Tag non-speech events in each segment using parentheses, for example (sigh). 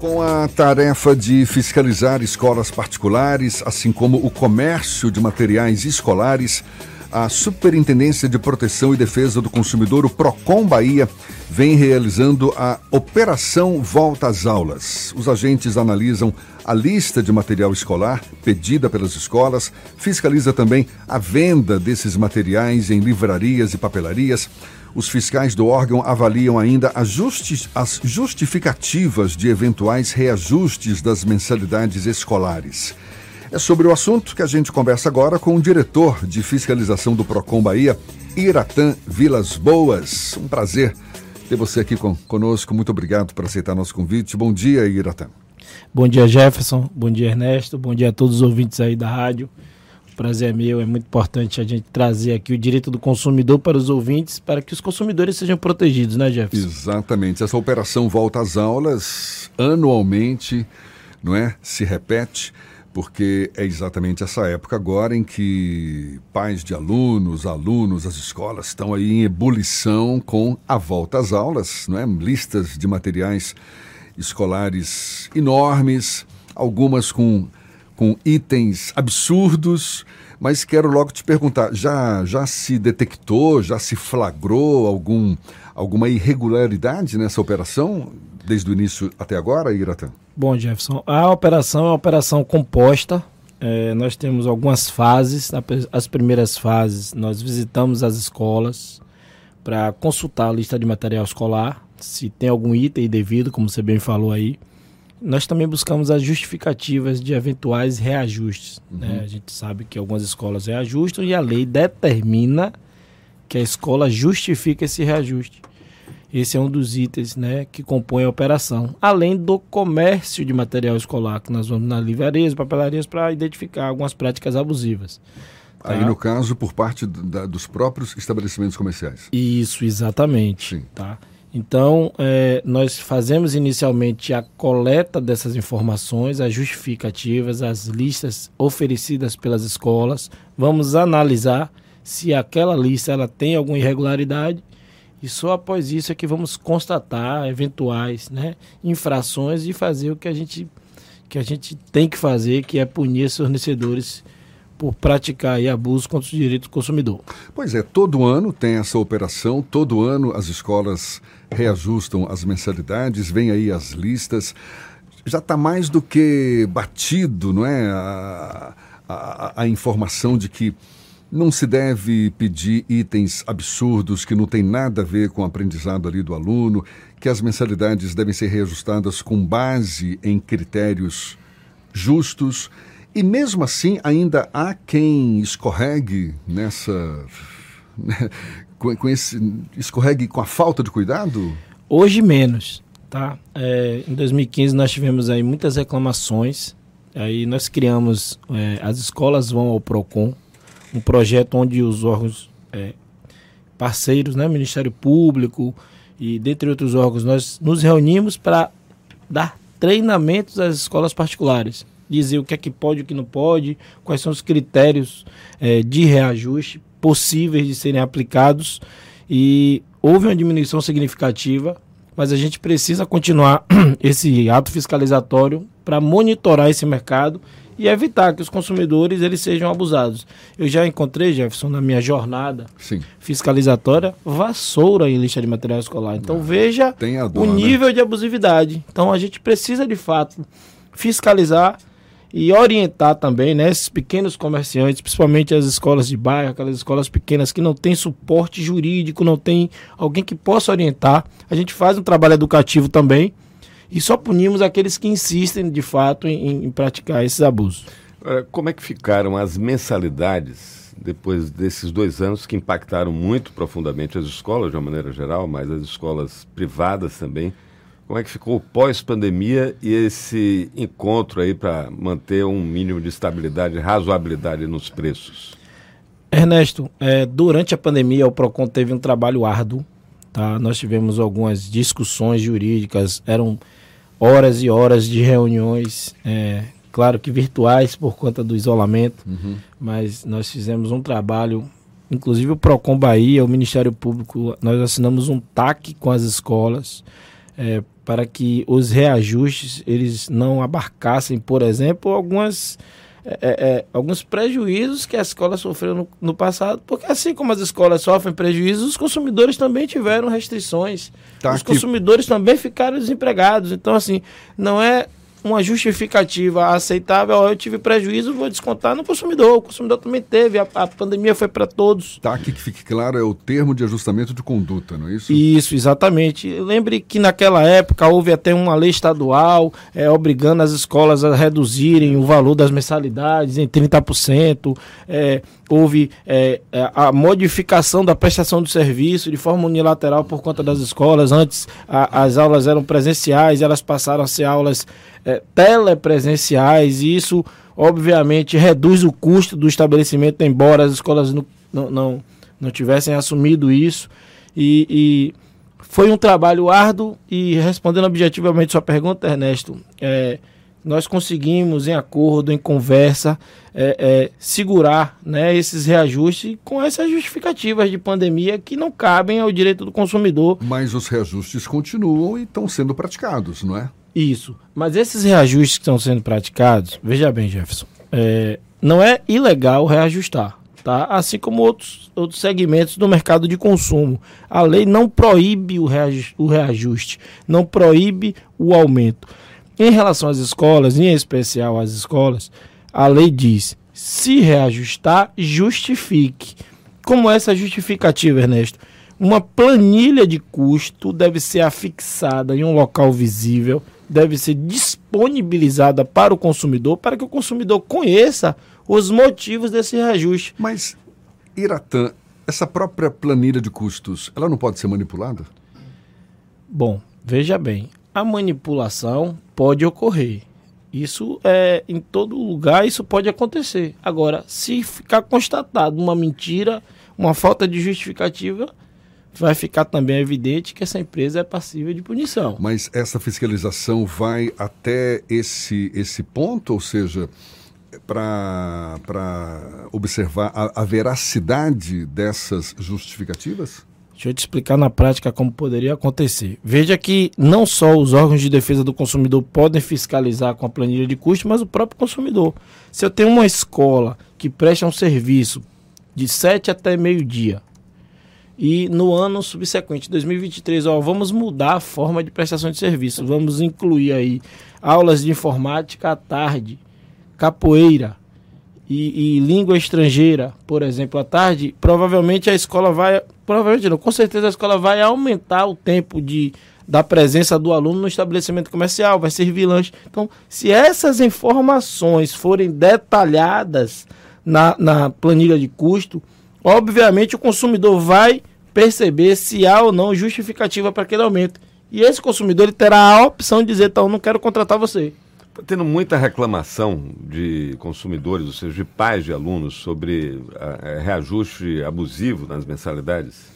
Com a tarefa de fiscalizar escolas particulares, assim como o comércio de materiais escolares, a Superintendência de Proteção e Defesa do Consumidor, o PROCON Bahia, vem realizando a Operação Volta às Aulas. Os agentes analisam a lista de material escolar pedida pelas escolas, fiscaliza também a venda desses materiais em livrarias e papelarias. Os fiscais do órgão avaliam ainda as, as justificativas de eventuais reajustes das mensalidades escolares. É sobre o assunto que a gente conversa agora com o diretor de fiscalização do Procon Bahia, Iratã Vilas Boas. Um prazer ter você aqui com, conosco. Muito obrigado por aceitar nosso convite. Bom dia, Iratã. Bom dia, Jefferson. Bom dia, Ernesto. Bom dia a todos os ouvintes aí da rádio. Prazer é meu. É muito importante a gente trazer aqui o direito do consumidor para os ouvintes, para que os consumidores sejam protegidos, né, Jefferson? Exatamente. Essa operação volta às aulas anualmente, não é? Se repete porque é exatamente essa época agora em que pais de alunos, alunos, as escolas estão aí em ebulição com a volta às aulas, não é? Listas de materiais escolares enormes, algumas com, com itens absurdos, mas quero logo te perguntar, já, já se detectou, já se flagrou algum, alguma irregularidade nessa operação desde o início até agora, Iratã? Bom, Jefferson, a operação é uma operação composta. É, nós temos algumas fases. As primeiras fases, nós visitamos as escolas para consultar a lista de material escolar, se tem algum item devido, como você bem falou aí. Nós também buscamos as justificativas de eventuais reajustes. Uhum. Né? A gente sabe que algumas escolas reajustam e a lei determina que a escola justifica esse reajuste. Esse é um dos itens né, que compõe a operação. Além do comércio de material escolar, que nós vamos nas livrarias, papelarias, para identificar algumas práticas abusivas. Tá? Aí, no caso, por parte da, dos próprios estabelecimentos comerciais. Isso, exatamente. Sim. Tá? Então, é, nós fazemos inicialmente a coleta dessas informações, as justificativas, as listas oferecidas pelas escolas. Vamos analisar se aquela lista ela tem alguma irregularidade e só após isso é que vamos constatar eventuais né, infrações e fazer o que a gente, que a gente tem que fazer, que é punir esses fornecedores por praticar aí abuso contra os direitos do consumidor. Pois é, todo ano tem essa operação, todo ano as escolas reajustam as mensalidades, vem aí as listas. Já está mais do que batido, não é? A, a, a informação de que não se deve pedir itens absurdos que não têm nada a ver com o aprendizado ali do aluno, que as mensalidades devem ser reajustadas com base em critérios justos. E mesmo assim, ainda há quem escorregue nessa. (laughs) Com, com, esse. escorregue com a falta de cuidado? Hoje menos, tá? É, em 2015 nós tivemos aí muitas reclamações. Aí nós criamos. É, as escolas vão ao PROCON, um projeto onde os órgãos é, parceiros, né, Ministério Público e dentre outros órgãos, nós nos reunimos para dar treinamentos às escolas particulares, dizer o que é que pode o que não pode, quais são os critérios é, de reajuste possíveis de serem aplicados e houve uma diminuição significativa, mas a gente precisa continuar (clears throat) esse ato fiscalizatório para monitorar esse mercado e evitar que os consumidores eles sejam abusados. Eu já encontrei, Jefferson, na minha jornada Sim. fiscalizatória, vassoura em lista de material escolar. Então ah, veja dor, o né? nível né? de abusividade. Então a gente precisa de fato fiscalizar e orientar também né, esses pequenos comerciantes, principalmente as escolas de bairro, aquelas escolas pequenas que não têm suporte jurídico, não tem alguém que possa orientar. A gente faz um trabalho educativo também e só punimos aqueles que insistem de fato em, em praticar esses abusos. Como é que ficaram as mensalidades depois desses dois anos que impactaram muito profundamente as escolas de uma maneira geral, mas as escolas privadas também? Como é que ficou o pós-pandemia e esse encontro aí para manter um mínimo de estabilidade, razoabilidade nos preços? Ernesto, é, durante a pandemia o Procon teve um trabalho árduo. Tá? Nós tivemos algumas discussões jurídicas, eram horas e horas de reuniões, é, claro que virtuais por conta do isolamento, uhum. mas nós fizemos um trabalho, inclusive o Procon Bahia, o Ministério Público, nós assinamos um TAC com as escolas, é, para que os reajustes eles não abarcassem, por exemplo, algumas é, é, é, alguns prejuízos que a escola sofreu no, no, passado, porque assim como as escolas sofrem prejuízos, os consumidores também tiveram restrições. Tá os aqui. consumidores também ficaram desempregados. Então, assim, não é uma justificativa aceitável, eu tive prejuízo, vou descontar no consumidor. O consumidor também teve, a, a pandemia foi para todos. Tá, aqui que fique claro, é o termo de ajustamento de conduta, não é isso? Isso, exatamente. Lembre que naquela época houve até uma lei estadual é, obrigando as escolas a reduzirem o valor das mensalidades em 30%. É, houve é, é, a modificação da prestação do serviço de forma unilateral por conta das escolas. Antes a, as aulas eram presenciais, elas passaram a ser aulas é, telepresenciais, e isso obviamente reduz o custo do estabelecimento, embora as escolas não, não, não, não tivessem assumido isso. E, e, foi um trabalho árduo e respondendo objetivamente sua pergunta, Ernesto, é, nós conseguimos, em acordo, em conversa, é, é, segurar né, esses reajustes com essas justificativas de pandemia que não cabem ao direito do consumidor. Mas os reajustes continuam e estão sendo praticados, não é? Isso. Mas esses reajustes que estão sendo praticados, veja bem, Jefferson, é, não é ilegal reajustar. Tá? Assim como outros, outros segmentos do mercado de consumo. A lei não proíbe o reajuste, o reajuste não proíbe o aumento. Em relação às escolas, em especial às escolas, a lei diz: se reajustar, justifique. Como é essa justificativa, Ernesto? Uma planilha de custo deve ser afixada em um local visível, deve ser disponibilizada para o consumidor, para que o consumidor conheça os motivos desse reajuste. Mas, Iratã, essa própria planilha de custos, ela não pode ser manipulada? Bom, veja bem, a manipulação pode ocorrer. Isso é em todo lugar, isso pode acontecer. Agora, se ficar constatado uma mentira, uma falta de justificativa, vai ficar também evidente que essa empresa é passível de punição. Mas essa fiscalização vai até esse, esse ponto, ou seja, para observar a, a veracidade dessas justificativas? Deixa eu te explicar na prática como poderia acontecer. Veja que não só os órgãos de defesa do consumidor podem fiscalizar com a planilha de custo, mas o próprio consumidor. Se eu tenho uma escola que presta um serviço de 7 até meio-dia, e no ano subsequente, 2023, ó, vamos mudar a forma de prestação de serviço. Vamos incluir aí aulas de informática à tarde, capoeira, e, e, língua estrangeira, por exemplo, à tarde, provavelmente a escola vai, provavelmente não, com certeza a escola vai aumentar o tempo de, da presença do aluno no estabelecimento comercial, vai servir lanche. Então, se essas informações forem detalhadas na, na planilha de custo, obviamente o consumidor vai perceber se há ou não justificativa para aquele aumento. E esse consumidor ele terá a opção de dizer, então, não quero contratar você. Está tendo muita reclamação de consumidores, ou seja, de pais de alunos, sobre a, a reajuste abusivo nas mensalidades?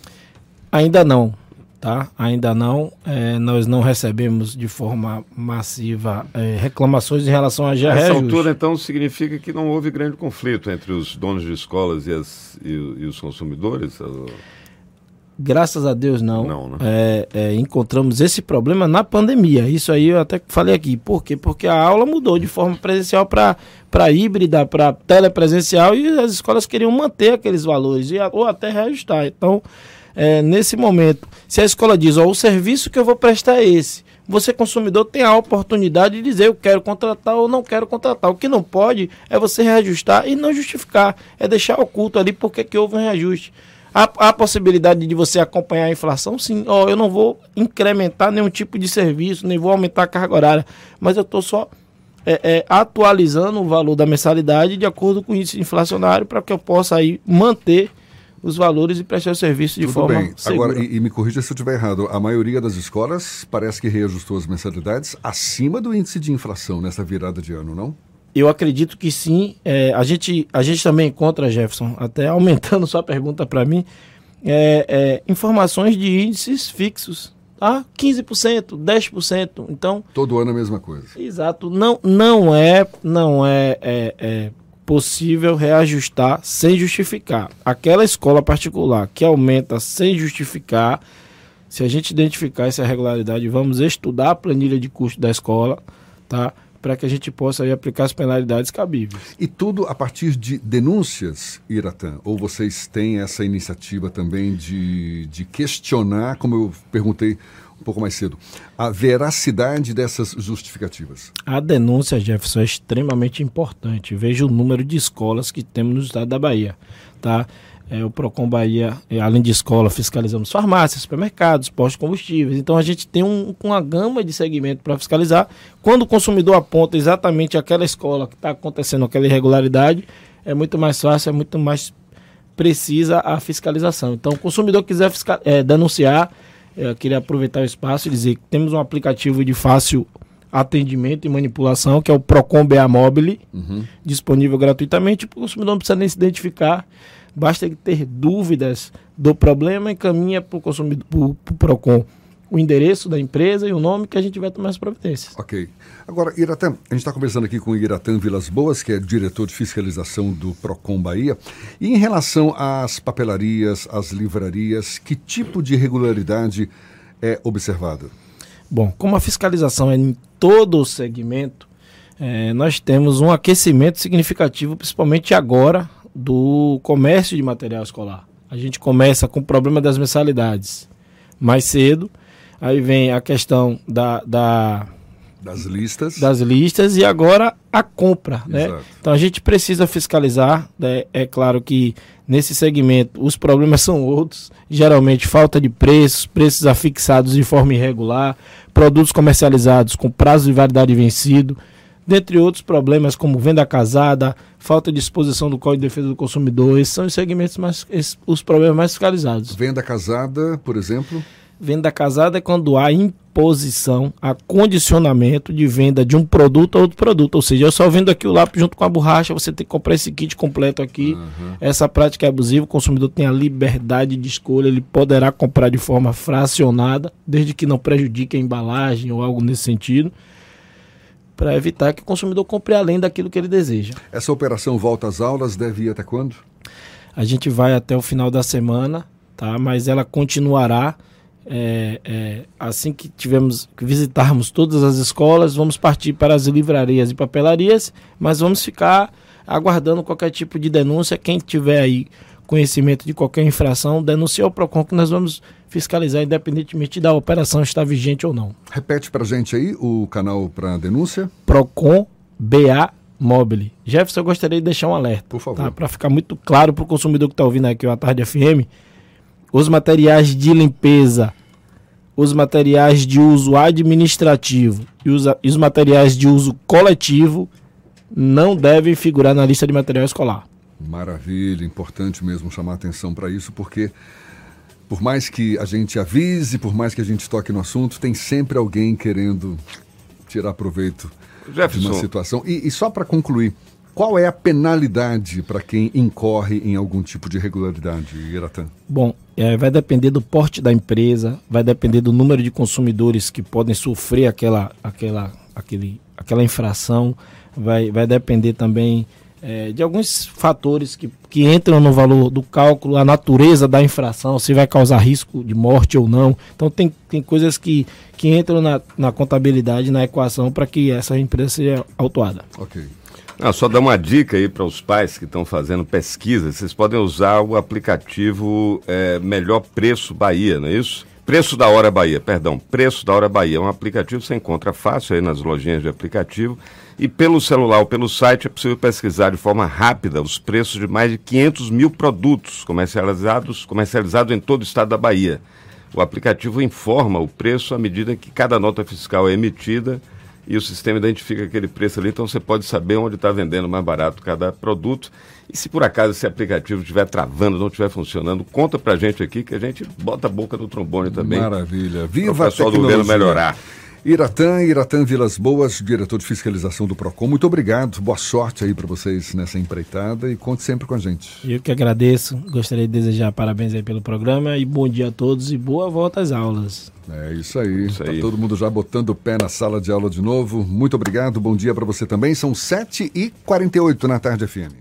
Ainda não, tá? Ainda não. É, nós não recebemos de forma massiva é, reclamações em relação a reajuste. Nessa altura, então, significa que não houve grande conflito entre os donos de escolas e, as, e, e os consumidores? Graças a Deus não. não né? é, é, encontramos esse problema na pandemia. Isso aí eu até falei aqui. Por quê? Porque a aula mudou de forma presencial para híbrida, para telepresencial e as escolas queriam manter aqueles valores e, ou até reajustar. Então, é, nesse momento, se a escola diz, ó, o serviço que eu vou prestar é esse, você consumidor tem a oportunidade de dizer eu quero contratar ou não quero contratar. O que não pode é você reajustar e não justificar, é deixar oculto ali porque que houve um reajuste. Há, há possibilidade de você acompanhar a inflação? Sim. Oh, eu não vou incrementar nenhum tipo de serviço, nem vou aumentar a carga horária, mas eu estou só é, é, atualizando o valor da mensalidade de acordo com o índice inflacionário para que eu possa aí manter os valores e prestar o serviço de Tudo forma bem. segura. Agora, e, e, me corrija se eu estiver errado, a maioria das escolas parece que reajustou as mensalidades acima do índice de inflação nessa virada de ano, não? Eu acredito que sim. É, a, gente, a gente também encontra, Jefferson, até aumentando (laughs) sua pergunta para mim, é, é, informações de índices fixos. Tá? 15%, 10%. Então. Todo ano a mesma coisa. Exato. Não, não é, não é, é, é possível reajustar sem justificar. Aquela escola particular que aumenta sem justificar Se a gente identificar essa irregularidade, vamos estudar a planilha de custo da escola, tá? Para que a gente possa aí, aplicar as penalidades cabíveis. E tudo a partir de denúncias, Iratã? Ou vocês têm essa iniciativa também de, de questionar, como eu perguntei um pouco mais cedo, a veracidade dessas justificativas? A denúncia, Jefferson, é extremamente importante. Veja o número de escolas que temos no estado da Bahia. Tá? É, o Procon Bahia, é, além de escola, fiscalizamos farmácias, supermercados, postos de combustíveis. Então a gente tem um, uma gama de segmento para fiscalizar. Quando o consumidor aponta exatamente aquela escola que está acontecendo aquela irregularidade, é muito mais fácil, é muito mais precisa a fiscalização. Então, o consumidor quiser fiscal, é, denunciar, eu queria aproveitar o espaço e dizer que temos um aplicativo de fácil atendimento e manipulação, que é o Procon BA Mobile, uhum. disponível gratuitamente. O consumidor não precisa nem se identificar, basta ter dúvidas do problema e caminha para o consumidor, para o Procon o endereço da empresa e o nome que a gente vai tomar as providências. Ok. Agora, Iratã, a gente está conversando aqui com o Iratã Vilas Boas, que é diretor de fiscalização do PROCON Bahia. E em relação às papelarias, às livrarias, que tipo de irregularidade é observada? Bom, como a fiscalização é em todo o segmento, é, nós temos um aquecimento significativo, principalmente agora, do comércio de material escolar. A gente começa com o problema das mensalidades mais cedo Aí vem a questão da, da das listas. Das listas e agora a compra, né? Então a gente precisa fiscalizar, né? é claro que nesse segmento os problemas são outros, geralmente falta de preços, preços afixados de forma irregular, produtos comercializados com prazo de validade vencido, dentre outros problemas como venda casada, falta de exposição do Código de Defesa do Consumidor, esses são os segmentos mais esses, os problemas mais fiscalizados. Venda casada, por exemplo? Venda casada é quando há imposição, há condicionamento de venda de um produto a outro produto. Ou seja, eu só vendo aqui o lápis junto com a borracha, você tem que comprar esse kit completo aqui. Uhum. Essa prática é abusiva, o consumidor tem a liberdade de escolha, ele poderá comprar de forma fracionada, desde que não prejudique a embalagem ou algo nesse sentido para evitar que o consumidor compre além daquilo que ele deseja. Essa operação volta às aulas deve ir até quando? A gente vai até o final da semana, tá? Mas ela continuará é, é, assim que tivermos que visitarmos todas as escolas, vamos partir para as livrarias e papelarias, mas vamos ficar aguardando qualquer tipo de denúncia. Quem tiver aí conhecimento de qualquer infração, denuncie ao PROCON que nós vamos fiscalizar, independentemente da operação estar vigente ou não. Repete para gente aí o canal para denúncia. PROCON BA Mobile. Jefferson, eu gostaria de deixar um alerta. Por favor. Tá? Para ficar muito claro para o consumidor que está ouvindo aqui o A Tarde FM os materiais de limpeza, os materiais de uso administrativo e os, e os materiais de uso coletivo não devem figurar na lista de material escolar. Maravilha, importante mesmo chamar atenção para isso, porque por mais que a gente avise, por mais que a gente toque no assunto, tem sempre alguém querendo tirar proveito Jefferson. de uma situação. E, e só para concluir, qual é a penalidade para quem incorre em algum tipo de irregularidade, Iratã? Bom, é, vai depender do porte da empresa, vai depender do número de consumidores que podem sofrer aquela, aquela, aquele, aquela infração, vai, vai depender também é, de alguns fatores que, que entram no valor do cálculo, a natureza da infração, se vai causar risco de morte ou não. Então tem, tem coisas que, que entram na, na contabilidade, na equação, para que essa empresa seja autuada. Ok. Ah, só dar uma dica aí para os pais que estão fazendo pesquisa. Vocês podem usar o aplicativo é, Melhor Preço Bahia, não é isso? Preço da Hora Bahia, perdão. Preço da Hora Bahia. É um aplicativo que você encontra fácil aí nas lojinhas de aplicativo. E pelo celular ou pelo site é possível pesquisar de forma rápida os preços de mais de 500 mil produtos comercializados, comercializados em todo o estado da Bahia. O aplicativo informa o preço à medida que cada nota fiscal é emitida e o sistema identifica aquele preço ali, então você pode saber onde está vendendo mais barato cada produto. E se por acaso esse aplicativo estiver travando, não estiver funcionando, conta pra gente aqui que a gente bota a boca no trombone também. Maravilha. Viva o pessoal do governo melhorar. Iratã, Iratã Vilas Boas, diretor de fiscalização do PROCON. Muito obrigado, boa sorte aí para vocês nessa empreitada e conte sempre com a gente. Eu que agradeço, gostaria de desejar parabéns aí pelo programa e bom dia a todos e boa volta às aulas. É isso aí, isso tá aí. todo mundo já botando o pé na sala de aula de novo. Muito obrigado, bom dia para você também. São 7h48 na tarde FM.